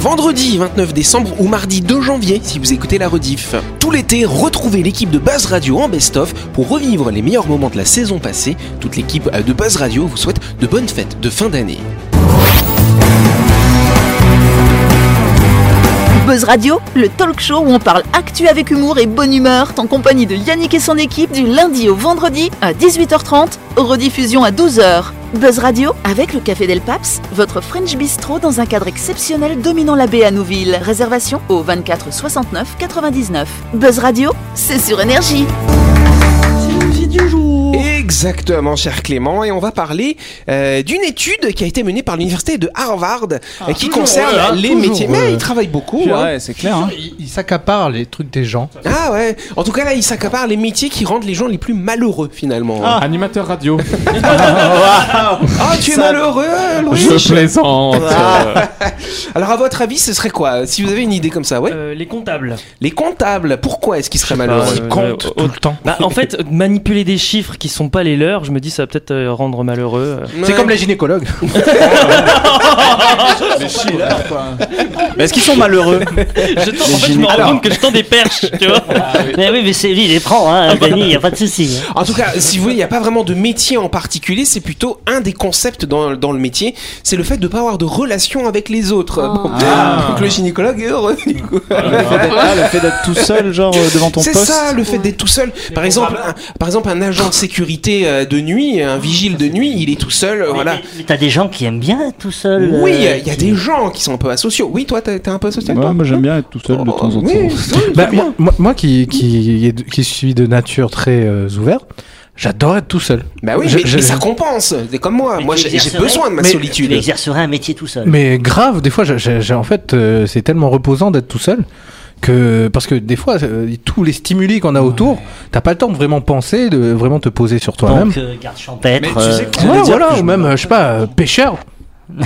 Vendredi 29 décembre ou mardi 2 janvier si vous écoutez la rediff. Tout l'été, retrouvez l'équipe de Buzz Radio en best-of pour revivre les meilleurs moments de la saison passée. Toute l'équipe de Buzz Radio vous souhaite de bonnes fêtes de fin d'année. Buzz Radio, le talk show où on parle actu avec humour et bonne humeur, en compagnie de Yannick et son équipe du lundi au vendredi à 18h30, rediffusion à 12h. Buzz Radio avec le Café Del Paps, votre French Bistro dans un cadre exceptionnel dominant la baie à Nouville. Réservation au 24 69 99. Buzz Radio, c'est sur énergie. Exactement, cher Clément, et on va parler euh, d'une étude qui a été menée par l'université de Harvard euh, qui toujours, concerne ouais, hein, les toujours, métiers. Mais ouais. il travaille beaucoup. Ouais, hein. c'est clair. Hein. Il, il s'accapare les trucs des gens. Ah ouais. En tout cas là, il s'accapare les métiers qui rendent les gens les plus malheureux finalement. Ah, Animateur radio. Ah, tu es malheureux, Louis Je plaisante. Ah. Alors à votre avis, ce serait quoi Si vous avez une idée comme ça, ouais? Euh, les comptables. Les comptables. Pourquoi est-ce qu'ils seraient malheureux? euh, Compte euh, tout le temps. Bah, en fait, manipuler des chiffres qui sont pas les leurs, je me dis ça va peut-être euh, rendre malheureux. euh. C'est comme les gynécologues. Mais est-ce qu'ils sont malheureux Je tends- en fait, je me rends compte que je tends des perches, tu vois. Mais oui, mais c'est lui, il les prend, hein, Denis, il n'y a pas de souci. hein. En tout cas, si vous voulez, il n'y a pas vraiment de métier en particulier, c'est plutôt un des concepts dans, dans le métier, c'est le fait de ne pas avoir de relation avec les autres. Bon. Donc le gynécologue est heureux. du coup. Ah, le fait d'être tout seul, genre euh, devant ton C'est poste. ça, le fait d'être tout seul. Par exemple, un, par exemple, un agent de sécurité euh, de nuit, un vigile de nuit, il est tout seul, euh, voilà. Mais, mais t'as des gens qui aiment bien être tout seul. Oui, il euh, y a des gens qui sont un peu asociaux. Oui, toi, t'es un peu asocial. Ouais, toi moi j'aime bien être tout seul de temps en temps. Oui, oui, Bah, moi, qui, qui, qui suis de nature très euh, ouverte, j'adore être tout seul. Bah oui, Je- mais, je- mais ça compense. C'est comme moi. mais Moi, j'ai besoin de ma mais- Tu solitude. exercerais un métier tout seul. Mais grave, des fois, j'ai- en fait, euh, c'est tellement reposant d'être tout seul que parce que des fois, euh, tous les stimuli qu'on a autour, t'as pas le temps de vraiment penser, de vraiment te poser sur toi-même. Donc, euh, garde champêtre. Mais tu sais euh, que- Ouais, voilà, que je ou même, euh, je sais pas, euh, pêcheur. mais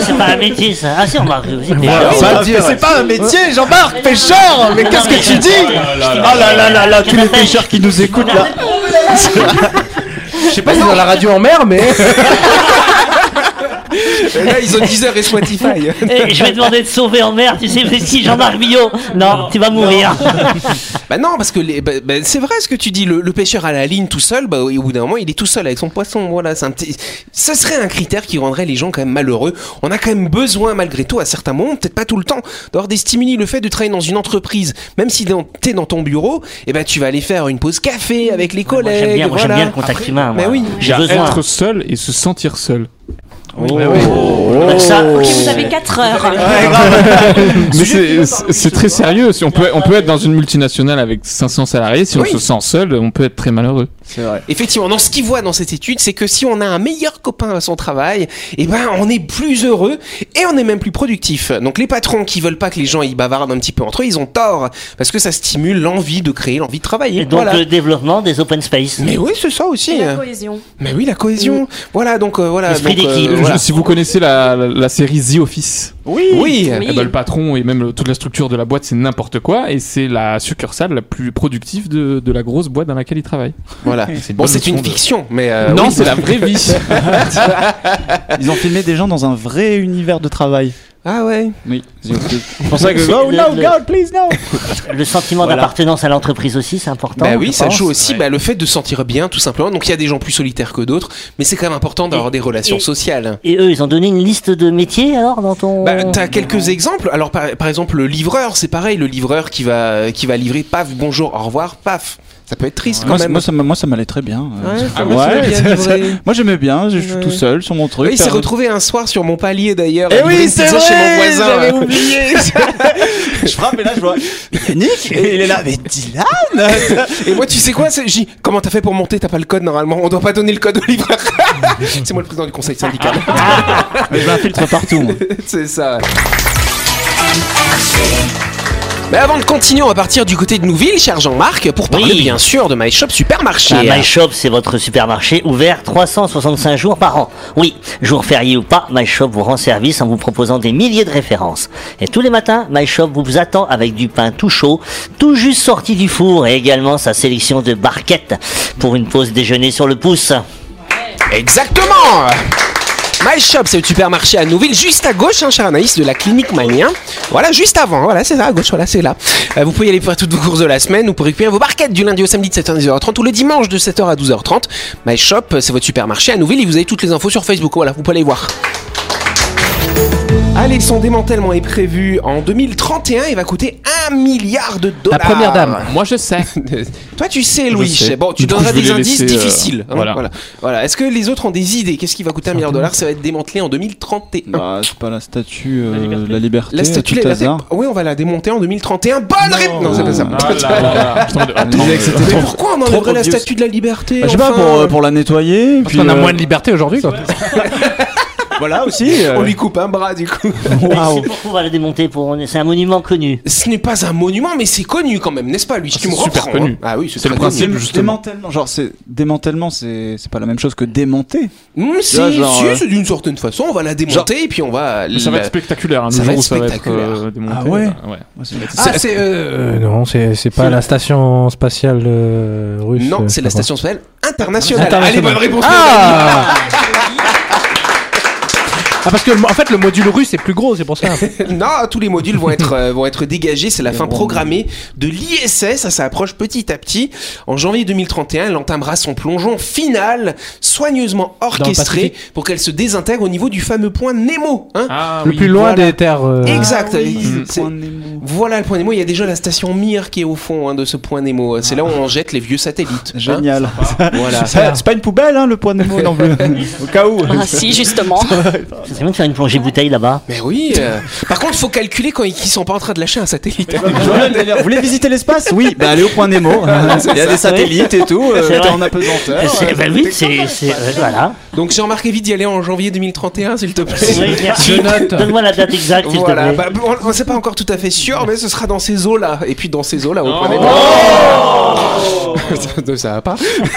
c'est pas un métier, ça. Ah, si, on va. C'est pas- c'est un métier, Jean-Marc, pêcheur Mais qu'est-ce que tu dis Oh là là là là, tous les pêcheurs qui nous écoutent là Je sais pas si dans la radio en mer, mais. Et Là, ils ont 10 heures et Spotify. Eh, je vais demander de sauver en mer, tu sais, mais si Jean-Marc Billot. Non, tu vas mourir. Bah non, parce que les- bah, bah, c'est vrai ce que tu dis. Le, le pêcheur à la ligne tout seul, bah, au bout d'un moment, il est tout seul avec son poisson. Voilà, un petit. Ce serait un critère qui rendrait les gens quand même malheureux. On a quand même besoin, malgré tout, à certains moments, peut-être pas tout le temps, d'avoir des stimuli. Le fait de travailler dans une entreprise, même si t'es dans ton bureau, et ben tu vas aller faire une pause café avec les collègues. j'aime bien, voilà. le contact humain. Mais moi. oui. Il y J'ai besoin. être seul et se sentir seul. Bah, ça, Ok, vous avez 4 heures. Mais c'est- très sérieux. Si on peut, on peut être dans une multinationale avec 500 salariés. Si on Oui. se sent seul, on peut être très malheureux. C'est vrai. Effectivement, dans ce qu'il voit dans cette étude, c'est que si on a un meilleur copain à son travail, eh ben on est plus heureux et on est même plus productif. Donc les patrons qui veulent pas que les gens y bavardent un petit peu entre eux, ils ont tort parce que ça stimule l'envie de créer, l'envie de travailler. Et donc, voilà. le développement des open space. Mais oui, c'est ça aussi. Et la cohésion. Mais oui, la cohésion. Voilà, donc euh, voilà. Donc, voilà. Si vous connaissez la, la, la série The Office, Oui. Oui. Oui. eh ben, le patron et même le- toute la structure de la boîte, c'est n'importe quoi. Et c'est la succursale la plus productive de, de la grosse boîte dans laquelle il travaille. Voilà. une Bon, c'est une de- fiction, mais euh, non, oui. c'est la vraie vie. Ils ont filmé des gens dans un vrai univers de travail. Ah ouais. Oui. C'est pour ça que. Oh le- no, le- God, please no Le sentiment Voilà. d'appartenance à l'entreprise aussi, c'est important. Bah oui, ça pense. joue aussi bah, le fait de se sentir bien, tout simplement. Donc il y a des gens plus solitaires que d'autres, mais c'est quand même important d'avoir des relations et- sociales. Et eux, ils ont donné une liste de métiers alors dans ton. Bah, t'as quelques exemples. Alors, par, par exemple, le livreur, c'est pareil. Le livreur qui va, qui va livrer, paf, bonjour, au revoir, paf. Ça peut être triste quand même. moi, ça, m'a- moi, ça m'allait très bien. Ouais, Euh, ah, moi, bien ça- j'aimais bien, je suis tout seul sur mon truc. Il s'est faire- retrouvé un soir sur mon palier d'ailleurs. Eh livrer oui, c'est vrai, chez mon voisin. j'avais oublié. je frappe et là je vois Yannick et il est là, mais Dylan Et moi, tu sais quoi dit, Comment t'as fait pour monter? T'as pas le code normalement. On doit pas donner le code au livreur. c'est moi le président du conseil syndical. Mais je m'infiltre partout. c'est ça. Mais avant de continuer, on va partir du côté de Nouville, cher Jean-Marc, pour parler Oui. bien sûr de My Shop Supermarché. Ah, My Shop, c'est votre supermarché ouvert 365 jours par an. Oui, jour férié ou pas, My Shop vous rend service en vous proposant des milliers de références. Et tous les matins, My Shop vous attend avec du pain tout chaud, tout juste sorti du four et également sa sélection de barquettes pour une pause déjeuner sur le pouce. Exactement My Shop, c'est le supermarché à Nouville, juste à gauche, hein, cher Anaïs, de la clinique Mania. Voilà, juste avant, voilà, c'est ça, à gauche, voilà, c'est là. Euh, vous pouvez y aller faire toutes vos courses de la semaine, ou pour récupérer vos barquettes du lundi au samedi de 7h à 10h30, ou le dimanche de 7h à 12h30. My Shop, c'est votre supermarché à Nouville, et vous avez toutes les infos sur Facebook, voilà, vous pouvez aller voir. Allez, son démantèlement est prévu en 2031 et va coûter 1 milliard de dollars. La première dame. Moi, je sais. Toi, tu sais, Louis. sais. Bon, tu donneras des indices euh, difficiles. hein, voilà. voilà. Voilà. Est-ce que les autres ont des idées? Qu'est-ce qui va coûter un milliard de dollars? Ça va être démantelé en 2031. Bah, c'est pas la statue euh, La liberté. de la liberté. La statue, tout la- hasard. oui, on va la démonter en 2031. Bonne réponse Non, c'est pas ça. Ah On Mais trop- pourquoi on enlèverait la statue de la liberté Bah, je sais pas, pour, euh, pour la nettoyer. Parce puis, qu'on a euh, moins de liberté aujourd'hui, quoi. Voilà aussi. euh, On lui coupe un bras, du coup. pourquoi on va le démonter pour. C'est un monument connu. Ce n'est pas un monument, mais c'est connu quand même, n'est-ce pas, lui Tu c'est super reprends. connu. hein. Ah oui, c'est le connu. principe. Dé- justement. Démantèlement, genre c'est démantèlement, c'est c'est pas la même chose que démonter. Hum, si, vois, genre, si, euh, c'est d'une certaine façon. On va la démonter et puis on va. Ça va être spectaculaire, hein, Ça va être où ça va être spectaculaire. euh, démonté. Ah ouais bah, Ah, c'est. euh, non, c'est c'est pas la station spatiale russe. Non, c'est la station spatiale internationale. Internationale. Allez, bonne réponse. Ah Ah, parce que en fait, le module russe est plus gros, c'est pour ça. Non, tous les modules vont être, euh, vont être dégagés. C'est la fin programmée de l'ISS. Ça s'approche petit à petit. En janvier 2031, elle entamera son plongeon final, soigneusement orchestré pour qu'elle se désintègre au niveau du fameux point Nemo. Hein Ah, le oui. plus loin voilà. des terres. euh, exact. Ah oui, le C'est- point Nemo. Voilà le point Nemo. Il y a déjà la station Mir qui est au fond hein, de ce point Nemo. C'est là où on jette les vieux satellites. hein. Génial. Voilà. C'est pas une poubelle, hein, le point Nemo non plus. Au cas où. Ah si, justement. C'est bien de faire une plongée bouteille là-bas. Mais oui. euh, Par contre, faut calculer quand ils sont pas en train de lâcher un satellite. Vous voulez visiter l'espace? Oui, bah allez au point Nemo. Il y a des satellites et tout. euh, C'est T'es vrai. en apesanteur. C'est- ben oui, c'est. c'est- euh, Voilà. Donc j'ai remarqué vite d'y aller en janvier 2031, s'il te plaît. Oui, merci. Je note. Donne-moi la date exacte, s'il Voilà, te plaît. bah, on, on sait pas encore tout à fait sûr, mais ce sera dans ces eaux-là. Et puis dans ces eaux-là, au point Nemo. Ça- ça va pas.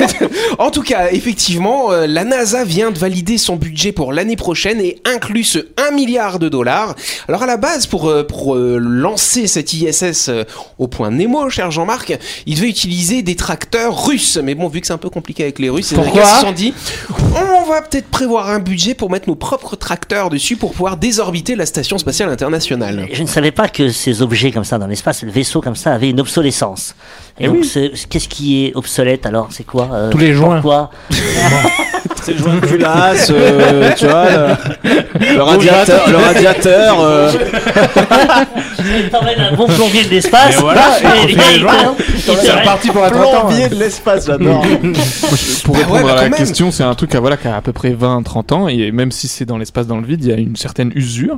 en tout cas, effectivement, euh, la NASA vient de valider son budget pour l'année prochaine et inclut ce 1 milliard de dollars. Alors à la base, pour, euh, pour euh, lancer cette ISS au point Nemo, cher Jean-Marc, il devait utiliser des tracteurs russes. Mais bon, vu que c'est un peu compliqué avec les Russes, Pourquoi Américains se sont dit, on va peut-être prévoir un budget pour mettre nos propres tracteurs dessus pour pouvoir désorbiter la station spatiale internationale. Je ne savais pas que ces objets comme ça dans l'espace, le vaisseau comme ça, avait une obsolescence. Et donc, c'est- qu'est-ce qui est obsolète alors? C'est quoi euh, Tous les joints. Pourquoi? C'est le joint de culasse, euh, tu vois. Le, le radiateur. Le radiateur euh, T'emmènes un bon plombier de l'espace. Et voilà, et il te C'est reparti pour un 30 ans. plombier de l'espace, j'adore. Pour Bah répondre ouais, bah à la même. question, c'est un truc à, voilà, qui a à peu près 20-30 ans, et même si c'est dans l'espace, dans le vide, il y a une certaine usure,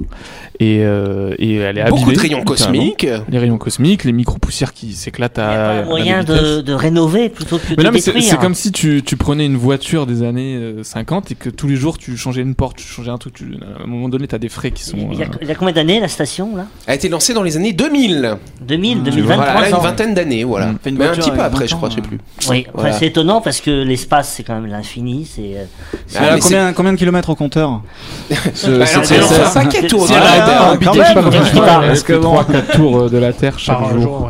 et, euh, et elle est Beaucoup abîmée, de rayons cosmiques. Les rayons cosmiques, les micro-poussières qui s'éclatent Il y à. a à moyen de, de rénover plutôt que Mais de non, mais c'est détruire. c'est comme si tu, tu prenais une voiture des années euh, 50 et que tous les jours tu changeais une porte, tu changeais un truc. tu- à un moment donné, tu as des frais qui sont. Il y, a, euh, il y a combien d'années la station là a été lancée dans les années 2000. 2000, 2023 Voilà, là, une vingtaine d'années, voilà. Mm. Fait une Mais un petit peu après, 20 je crois, je sais plus. Oui, enfin, c'est étonnant parce que l'espace c'est quand même l'infini. C'est euh, Ah, combien, combien de kilomètres au compteur Ce- Bah, cette alors, ISS? un paquet de tours C'est de la vrai, Terre. hein, quand même. je dis pas. Parce que bon, 3-4 tours euh, de la Terre chaque jour.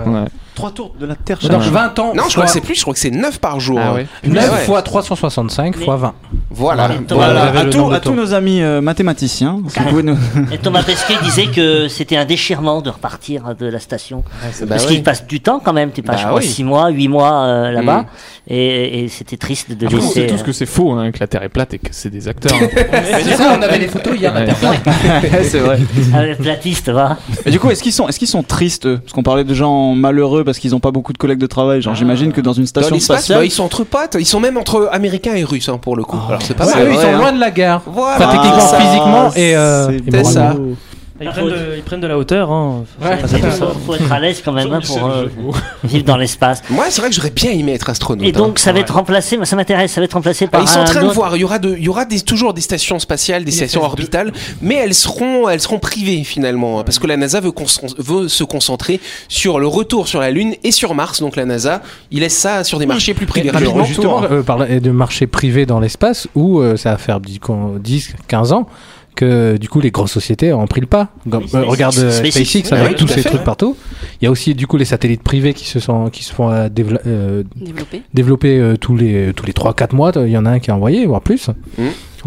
Jour, ouais. Ouais. Trois tours de la Terre. Donc chaque- 20 ans. Non, je crois que c'est plus, je crois que c'est 9 par jour. Ah ouais. 9 Ouais. fois 365 fois 20. Voilà. Voilà, à, de à tous nos amis euh, mathématiciens, si nous... Et Thomas Pesquet disait que c'était un déchirement de repartir de la station. Bah Parce oui. qu'il passe du temps quand même, tu passes Bah je crois oui. 6 mois, 8 mois euh, là-bas. Mm. Et, et c'était triste de Après, on sait laisser. tous que c'est faux, hein, que la Terre est plate et que c'est des acteurs. hein. C'est ça, on avait les photos hier à Ouais. Terre. c'est vrai. Ah, platiste, va. Et du coup, est-ce qu'ils sont, est-ce qu'ils sont tristes eux? Parce qu'on parlait de gens malheureux parce qu'ils n'ont pas beaucoup de collègues de travail. Genre, j'imagine que dans une station spatiale, bah, ils sont entre potes. Ils sont même entre Américains et Russes, hein, pour le coup. Alors c'est pas mal. eux, ils sont hein. loin de la gare. Voilà. Enfin, techniquement, Ah, physiquement et. euh, c'est et C'est ça. Moralement. Ils prennent, de, ils prennent de la hauteur. Hein. Ouais. Il faut, faut être à l'aise quand même hein, pour euh, vivre dans l'espace. Moi, c'est vrai que j'aurais bien aimé être astronaute. Et donc, hein. ça va être remplacé, moi, ça m'intéresse, ça va être remplacé Ah, par ils sont en train de voir. Il y aura, de, il y aura des, toujours des stations spatiales, des stations orbitales, mais elles seront, elles seront privées finalement, parce que la NASA veut, se concentrer sur le retour sur la Lune et sur Mars. Donc la NASA, il laisse ça sur des marchés plus privés Et rapidement. justement, euh, parler de marché privé dans l'espace où euh, ça va faire 10, 15 ans que du coup les grosses sociétés ont pris le pas. Comme, euh, regarde euh, SpaceX, avec ouais, tous ces fait, trucs ouais. partout. Il y a aussi du coup les satellites privés qui se sont qui se font euh, euh, développer euh, tous les tous les 3 4 mois, il y en a un qui est envoyé voire plus.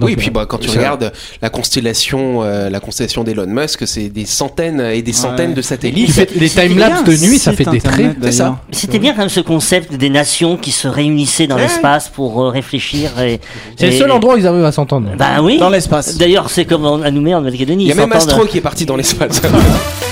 Oui, et puis bah, quand tu regardes la constellation, euh, la constellation d'Elon Musk, c'est des centaines et des centaines Ouais. de satellites. fait les timelapses de nuit, ça fait des traits. C'était bien quand même ce concept des nations qui se réunissaient dans Ouais. l'espace pour euh, réfléchir. et- C'est le seul endroit où ils arrivent à s'entendre. Bah oui. Dans l'espace. D'ailleurs, c'est comme à Nouméa, en Nouvelle-Calédonie. Il y a même Astro qui est parti dans l'espace.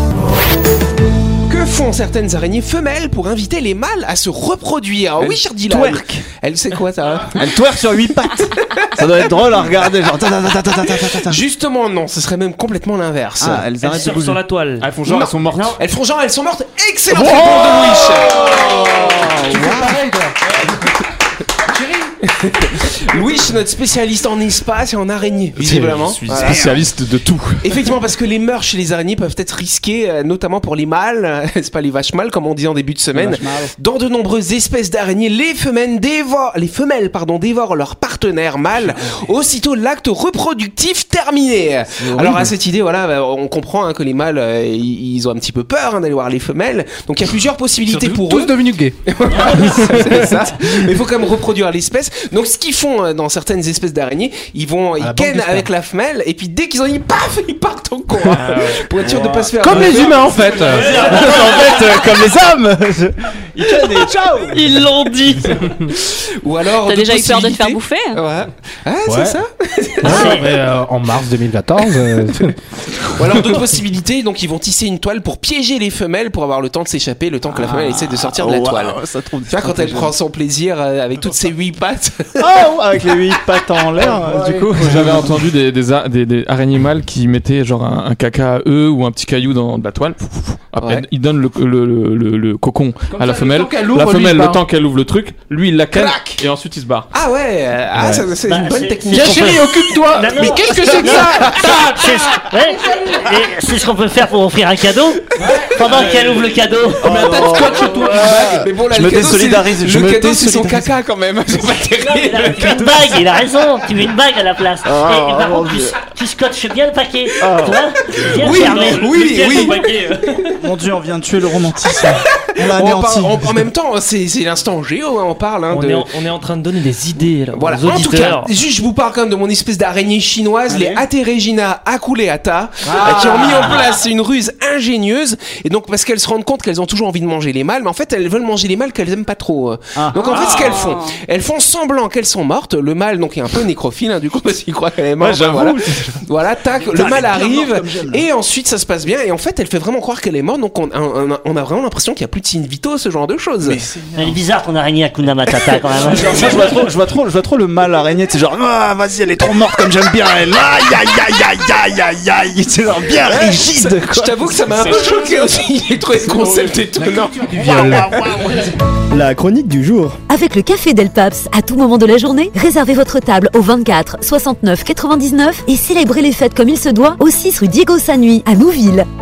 Font certaines araignées femelles pour inviter les mâles à se reproduire Oui, cher Dylan. twerk. Elle sait quoi ça Elle twerk sur 8 pattes. Ça doit être drôle à regarder. Genre. ta, ta, ta, ta, ta, ta, ta, ta. Justement, non, ce serait même complètement l'inverse. Ah, elles Elle arrêtent de surfe bouger. sur la toile. Ah, elles font genre, Non. elles sont mortes. Non. Elles font genre, elles sont mortes. Excellente réponse de Louis. Tu fais pareil, toi. Louis, notre spécialiste en espace et en araignées, visiblement. Je suis Voilà. spécialiste de tout. Effectivement, parce que les mœurs chez les araignées peuvent être risquées, euh, notamment pour les mâles, c'est pas les vaches mâles comme on dit en début de semaine. Dans de nombreuses espèces d'araignées, les femelles dévorent, les femelles, pardon, dévorent leur partenaire mâle aussitôt l'acte reproductif terminé. Alors à cette idée, voilà, bah, on comprend hein, que les mâles, euh, ils ont un petit peu peur hein, d'aller voir les femelles. Donc il y a plusieurs possibilités pour tous eux. devenus gays. C'est ça. Mais il faut quand même reproduire l'espèce. Donc ce qu'ils font euh, dans certaines espèces d'araignées, ils vont, ils kennent sperme. avec la femelle et puis dès qu'ils ont dit paf, ils partent en courant pour être sûr de pas se faire. Comme les humains en fait. en fait, euh, comme les hommes. Ils tiennent et ciao. Ils l'ont dit. Ou alors. T'as déjà eu peur de te faire bouffer Ouais. Ah, Ouais. c'est ça. Ouais, mais, euh, en mars 2014. euh, Ou alors d'autres possibilités. Donc ils vont tisser une toile pour piéger les femelles pour avoir le temps de s'échapper, le temps que la femelle essaie de sortir de la Oh, toile. Tu vois quand elle prend son plaisir avec toutes ses huit pattes. Oh, avec les 8 pattes en l'air, du coup. J'avais entendu des, des, a- des, des araignées mâles qui mettaient genre un, un caca à eux ou un petit caillou dans de la toile. Après, Ouais. ils donnent le, le, le, le- le cocon à la ça, femelle. ouvre, La femelle, le temps qu'elle ouvre le truc, lui il la canne et ensuite il se barre. Ah ouais. euh, Ah, c'est Bah, une bonne technique. Tiens chérie, occupe-toi. Mais qu'est-ce que c'est que ça C'est ce- ouais. Et c'est ce qu'on peut faire pour offrir un cadeau pendant qu'elle ouvre le cadeau. Mais bon, là, Je le me cadeau, c'est- désolidarise, je Le me cadeau, c'est son désolidarise. caca quand même. C'est pas terrible. Une bague, il a raison, tu mets une bague à la place. et, et par mon contre, tu, scotches bien le paquet. Tu vois Bien Oui, fermé. oui, oui. Mon dieu, on vient de tuer le romantisme. On l'a On anéanti. parle- en, en même temps, c'est l'instant géo, hein, on parle. hein, On, de... est en, on est en train de donner des idées là, Voilà, aux en tout cas, juste je vous parle quand même de mon espèce d'araignée chinoise, les Aterregina aculeata, euh, qui ont mis en place une ruse ingénieuse, et donc parce qu'elles se rendent compte qu'elles ont toujours envie de manger les mâles, mais en fait elles veulent manger les mâles qu'elles aiment pas trop. euh. Donc en fait ce qu'elles font, elles font semblant qu'elles sont mortes, le mâle donc est un peu nécrophile, hein, du coup parce qu'il croit qu'elle est morte, voilà. voilà, tac, le mâle arrive, et ensuite ça se passe bien, et en fait elle fait vraiment croire qu'elle est morte, donc on, on- on a vraiment l'impression qu'il y a plus de signe vitaux, ce genre de choses. Elle est bizarre ton araignée à Kuna Matata quand même. hein. Genre, ça, je vois trop, je vois trop, je vois trop le mal araignée. C'est genre, ah, vas-y, elle est trop morte comme j'aime bien. Elle, aïe, aïe, aïe, aïe, aïe, aïe, aïe. C'est genre bien rigide. Je t'avoue que ça m'a un peu choqué aussi, j'ai trouvé le concept étonnant. La chronique du jour. Avec le Café Del Paps, à tout moment de la journée, réservez votre table au 24 69 99 et célébrez les fêtes comme il se doit au 6 rue Diego Sanui à Nouville.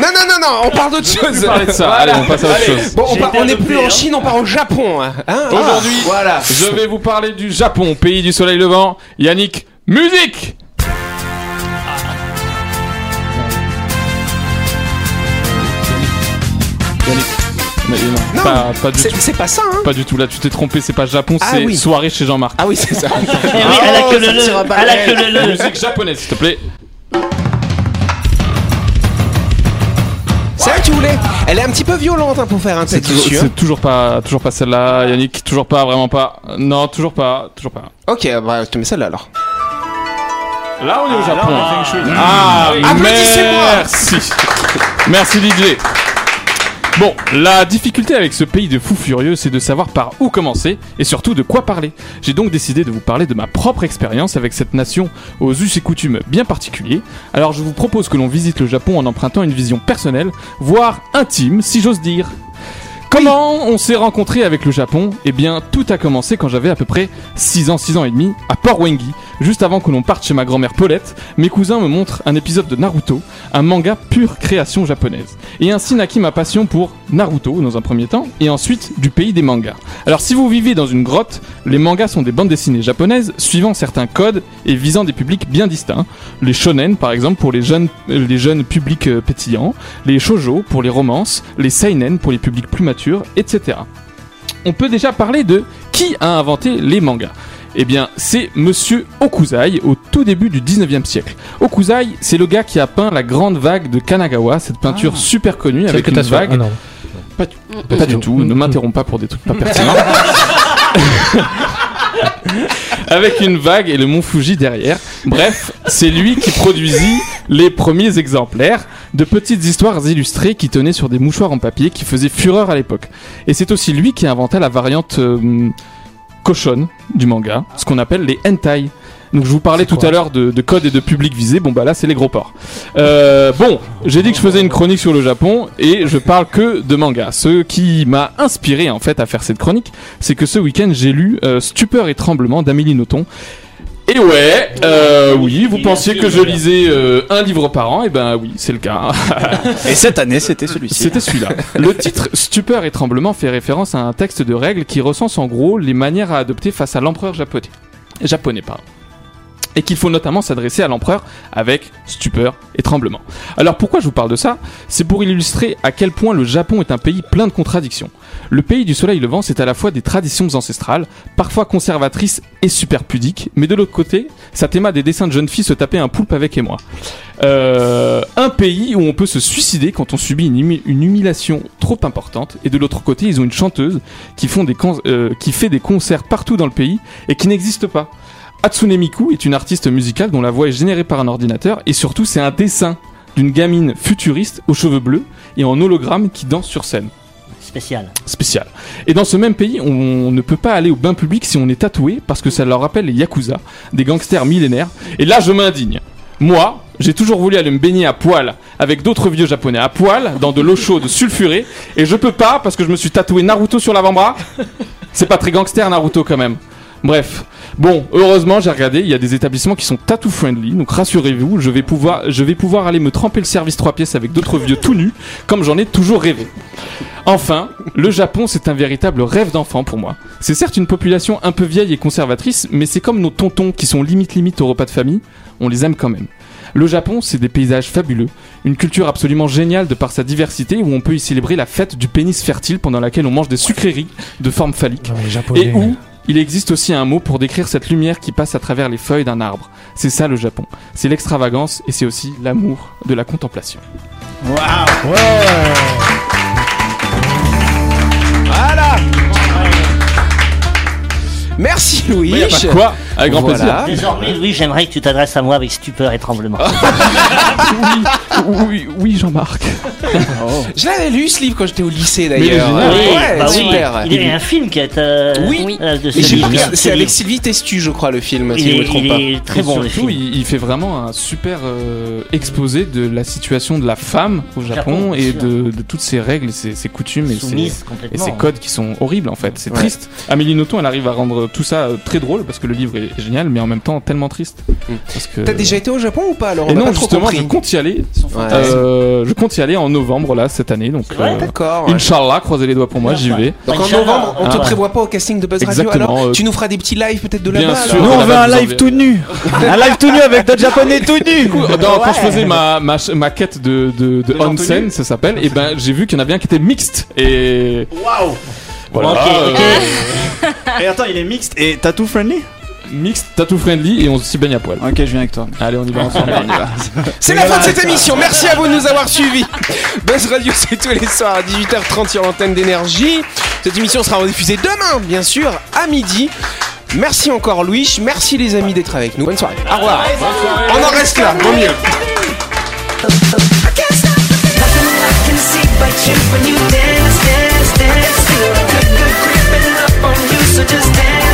Non, non, non, non, on parle d'autre chose. De ça, Voilà. allez, on passe à autre chose. Bon, on, J'ai part- été on n'est adopté, plus en hein. Chine, on part au Japon. hein. Hein Aujourd'hui, voilà. Je vais vous parler du Japon, pays du soleil levant. Yannick, musique Mais non, Non, pas, pas du C'est tout. c'est pas ça, hein Pas du tout, là tu t'es trompé, c'est pas Japon, Ah c'est oui. soirée chez Jean-Marc. Ah oui, c'est ça. Eh oui, elle a que le le. Elle a que le le. Musique japonaise, s'il te plaît. C'est vrai que tu voulais. Elle est un petit peu violente hein, pour faire un C'est texte toujours, dessus. c'est toujours pas, toujours pas celle-là, Yannick, toujours pas, vraiment pas. Non, toujours pas, toujours pas. Ok, bah, je te mets celle-là alors. Là, on est au Japon. Ah, Applaudissez-moi. merci. Merci DJ. Bon, la difficulté avec ce pays de fous furieux, c'est de savoir par où commencer et surtout de quoi parler. J'ai donc décidé de vous parler de ma propre expérience avec cette nation aux us et coutumes bien particuliers. Alors je vous propose que l'on visite le Japon en empruntant une vision personnelle, voire intime si j'ose dire. Comment on s'est rencontré avec le Japon? Eh bien, tout a commencé quand j'avais à peu près 6 ans, 6 ans et demi, à Port Wengi. Juste avant que l'on parte chez ma grand-mère Paulette, mes cousins me montrent un épisode de Naruto, un manga pure création japonaise. Et ainsi naquit ma passion pour Naruto dans un premier temps, et ensuite du pays des mangas. Alors si vous vivez dans une grotte, les mangas sont des bandes dessinées japonaises suivant certains codes et visant des publics bien distincts. Les shonen par exemple pour les jeunes, les jeunes publics euh, pétillants, les shoujo pour les romances, les seinen pour les publics plus matures, etc. On peut déjà parler de qui a inventé les mangas. Eh bien, c'est Monsieur Okuzai au tout début du 19e siècle. Okuzai, c'est le gars qui a peint la grande vague de Kanagawa, cette peinture super connue avec une vague. ah non. Pas du, pas du tout, ne m'interromps pas pour des trucs pas pertinents. Avec une vague et le mont Fuji derrière. Bref, c'est lui qui produisit les premiers exemplaires de petites histoires illustrées qui tenaient sur des mouchoirs en papier qui faisaient fureur à l'époque. Et c'est aussi lui qui inventa la variante euh, cochonne du manga, ce qu'on appelle les hentai. Donc je vous parlais tout à l'heure de, de code et de public visé, bon bah là c'est les gros porcs. Euh, bon, j'ai dit que je faisais une chronique sur le Japon et je parle que de manga. Ce qui m'a inspiré en fait à faire cette chronique, c'est que ce week-end j'ai lu euh, Stupeur et tremblement d'Amélie Nothomb. Et ouais, euh, oui, vous pensiez que je lisais euh, un livre par an, et ben oui, c'est le cas. Et cette année, c'était celui-ci. C'était celui-là. Le titre Stupeur et tremblement fait référence à un texte de règles qui recense en gros les manières à adopter face à l'empereur japonais. Japonais, pardon. Et qu'il faut notamment s'adresser à l'empereur avec stupeur et tremblement. Alors pourquoi je vous parle de ça? C'est pour illustrer à quel point le Japon est un pays plein de contradictions. Le pays du soleil levant, c'est à la fois des traditions ancestrales, parfois conservatrices et super pudiques, mais de l'autre côté, ça théma des dessins de jeunes filles se taper un poulpe avec émoi. Euh, un pays où on peut se suicider quand on subit une, humi- une humiliation trop importante, et de l'autre côté, ils ont une chanteuse qui, euh, qui fait des concerts partout dans le pays et qui n'existe pas. Hatsune Miku est une artiste musicale dont la voix est générée par un ordinateur, et surtout, c'est un dessin d'une gamine futuriste aux cheveux bleus et en hologramme qui danse sur scène Spécial. spécial. Et dans ce même pays, on ne peut pas aller au bain public si on est tatoué parce que ça leur rappelle les yakuza, des gangsters millénaires. Et là, je m'indigne. Moi, j'ai toujours voulu aller me baigner à poil avec d'autres vieux japonais à poil dans de l'eau chaude sulfurée et je peux pas parce que je me suis tatoué Naruto sur l'avant-bras. C'est pas très gangster Naruto quand même. Bref. Bon, heureusement, j'ai regardé, il y a des établissements qui sont tattoo friendly, donc rassurez-vous, je vais pouvoir je vais pouvoir aller me tremper le service 3 pièces avec d'autres vieux tout nus comme j'en ai toujours rêvé. Enfin, le Japon, c'est un véritable rêve d'enfant pour moi. C'est certes une population un peu vieille et conservatrice, mais c'est comme nos tontons qui sont limite limite au repas de famille, on les aime quand même. Le Japon, c'est des paysages fabuleux, une culture absolument géniale de par sa diversité où on peut y célébrer la fête du pénis fertile pendant laquelle on mange des sucreries de forme phallique. Non. Et où il existe aussi un mot pour décrire cette lumière qui passe à travers les feuilles d'un arbre. C'est ça le Japon. C'est l'extravagance et c'est aussi l'amour de la contemplation. Voilà Merci Louis. Mais y a pas de quoi, avec grand Voilà. Désormais, Louis, j'aimerais que tu t'adresses à moi avec stupeur et tremblement. Oui, oui Jean-Marc. Je l'avais lu ce livre quand j'étais au lycée d'ailleurs. génial. oui, Ouais, bah oui, super. il y a un film qui est euh, Oui. euh, de ce c'est avec. Sylvie Testu, je crois, le film, si Il je me est, trompe il pas. est très Et bon le surtout, film. il, il fait vraiment un super euh, exposé de la situation de la femme au Japon, Japon, et de, de toutes ses règles ses, ses coutumes et ses, et ses codes qui sont horribles en fait. C'est Ouais. triste. Amélie Nothomb, elle arrive à rendre tout ça euh, très drôle parce que le livre est, est génial, mais en même temps tellement triste. Mm. Parce que... T'as déjà été au Japon ou pas alors On non, pas justement, je compte y aller. Ouais. Euh, je compte y aller en novembre là cette année, donc. Ouais, euh, D'accord. ouais. Inch'Allah, croisez les doigts pour moi, j'y vais. Donc en novembre, on te Ah. prévoit pas au casting de Buzz Radio Exactement, alors euh, Tu nous feras des petits lives peut-être de bien là-bas sûr. alors Nous, on veut un live tout nu. un live tout nu avec d'autres japonais tout nus. Dans- Quand je faisais ma, ma, ma quête de, de, onsen, ça s'appelle, et ben j'ai vu qu'il y en avait un qui était mixte. Et. Waouh. Voilà. Ok, ok. euh, Et attends, il est mixte et tattoo friendly? Mixte, tattoo friendly, et on s'y baigne à poil. Ok, je viens avec toi. Allez, on y va ensemble. C'est la fin de cette émission. Merci à vous de nous avoir suivis. Buzz Radio, c'est tous les soirs à 18h30 sur l'antenne d'énergie. Cette émission sera rediffusée demain, bien sûr, à midi. Merci encore Louis, merci les amis d'être avec nous. Bonne soirée. Au revoir. On en reste là, vaut mieux. so just dance,